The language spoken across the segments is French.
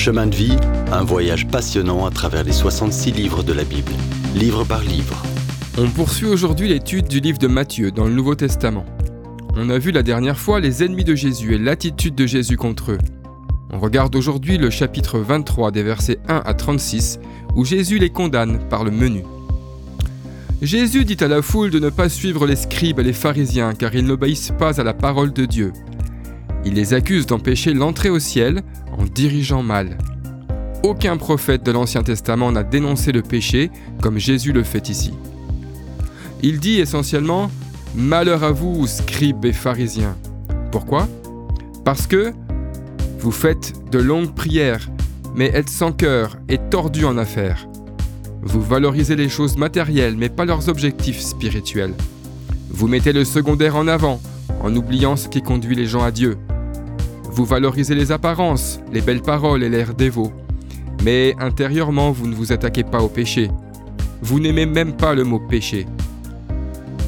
Chemin de vie, un voyage passionnant à travers les 66 livres de la Bible, livre par livre. On poursuit aujourd'hui l'étude du livre de Matthieu dans le Nouveau Testament. On a vu la dernière fois les ennemis de Jésus et l'attitude de Jésus contre eux. On regarde aujourd'hui le chapitre 23 des versets 1 à 36 où Jésus les condamne par le menu. Jésus dit à la foule de ne pas suivre les scribes et les pharisiens car ils n'obéissent pas à la parole de Dieu. Il les accuse d'empêcher l'entrée au ciel en dirigeant mal. Aucun prophète de l'Ancien Testament n'a dénoncé le péché comme Jésus le fait ici. Il dit essentiellement Malheur à vous, scribes et pharisiens. Pourquoi? Parce que vous faites de longues prières, mais êtes sans cœur et tordus en affaires. Vous valorisez les choses matérielles, mais pas leurs objectifs spirituels. Vous mettez le secondaire en avant, en oubliant ce qui conduit les gens à Dieu. Vous valorisez les apparences, les belles paroles et l'air dévot. Mais intérieurement, vous ne vous attaquez pas au péché. Vous n'aimez même pas le mot péché.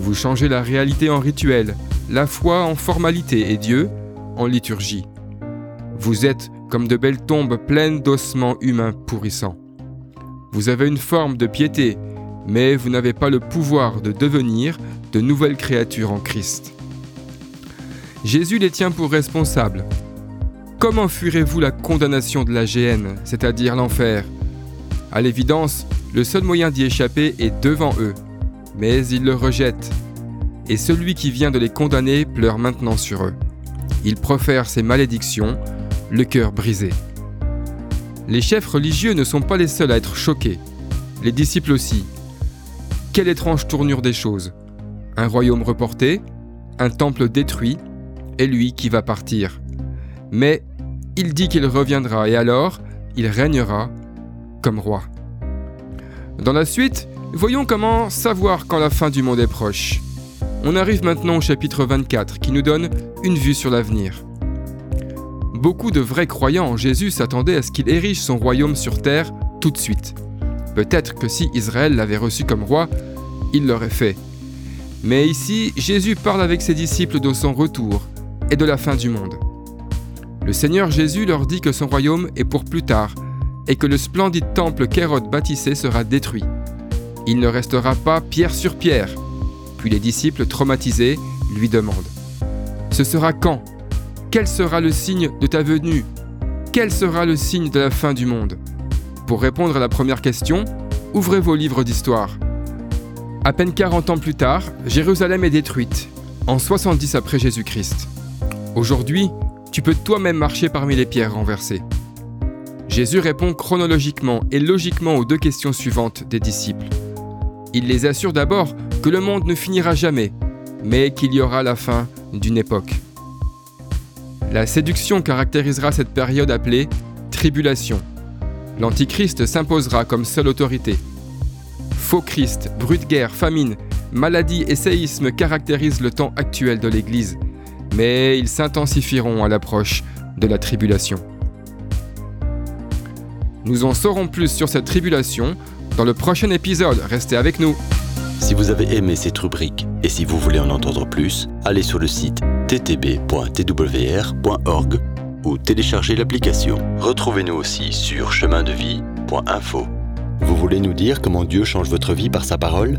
Vous changez la réalité en rituel, la foi en formalité et Dieu en liturgie. Vous êtes comme de belles tombes pleines d'ossements humains pourrissants. Vous avez une forme de piété, mais vous n'avez pas le pouvoir de devenir de nouvelles créatures en Christ. Jésus les tient pour responsables, Comment fuirez-vous la condamnation de la géhenne, c'est-à-dire l'enfer? À l'évidence, le seul moyen d'y échapper est devant eux, mais ils le rejettent. Et celui qui vient de les condamner pleure maintenant sur eux. Il profère ses malédictions, le cœur brisé. Les chefs religieux ne sont pas les seuls à être choqués, les disciples aussi. Quelle étrange tournure des choses. Un royaume reporté, un temple détruit, et lui qui va partir. Mais il dit qu'il reviendra et alors il régnera comme roi. Dans la suite, voyons comment savoir quand la fin du monde est proche. On arrive maintenant au chapitre 24 qui nous donne une vue sur l'avenir. Beaucoup de vrais croyants en Jésus s'attendaient à ce qu'il érige son royaume sur terre tout de suite. Peut-être que si Israël l'avait reçu comme roi, il l'aurait fait. Mais ici, Jésus parle avec ses disciples de son retour et de la fin du monde. Le Seigneur Jésus leur dit que son royaume est pour plus tard et que le splendide temple qu'Hérode bâtissait sera détruit. Il ne restera pas pierre sur pierre. Puis les disciples, traumatisés, lui demandent Ce sera quand? Quel sera le signe de ta venue? Quel sera le signe de la fin du monde? Pour répondre à la première question, ouvrez vos livres d'histoire. À peine 40 ans plus tard, Jérusalem est détruite, en 70 après Jésus-Christ. Aujourd'hui, tu peux toi-même marcher parmi les pierres renversées. Jésus répond chronologiquement et logiquement aux deux questions suivantes des disciples. Il les assure d'abord que le monde ne finira jamais, mais qu'il y aura la fin d'une époque. La séduction caractérisera cette période appelée tribulation. L'Antichrist s'imposera comme seule autorité. Faux Christ, brute guerre, famine, maladie et séisme caractérisent le temps actuel de l'Église mais ils s'intensifieront à l'approche de la tribulation. Nous en saurons plus sur cette tribulation dans le prochain épisode. Restez avec nous. Si vous avez aimé cette rubrique et si vous voulez en entendre plus, allez sur le site ttb.twr.org ou téléchargez l'application. Retrouvez-nous aussi sur chemindevie.info. Vous voulez nous dire comment Dieu change votre vie par sa parole?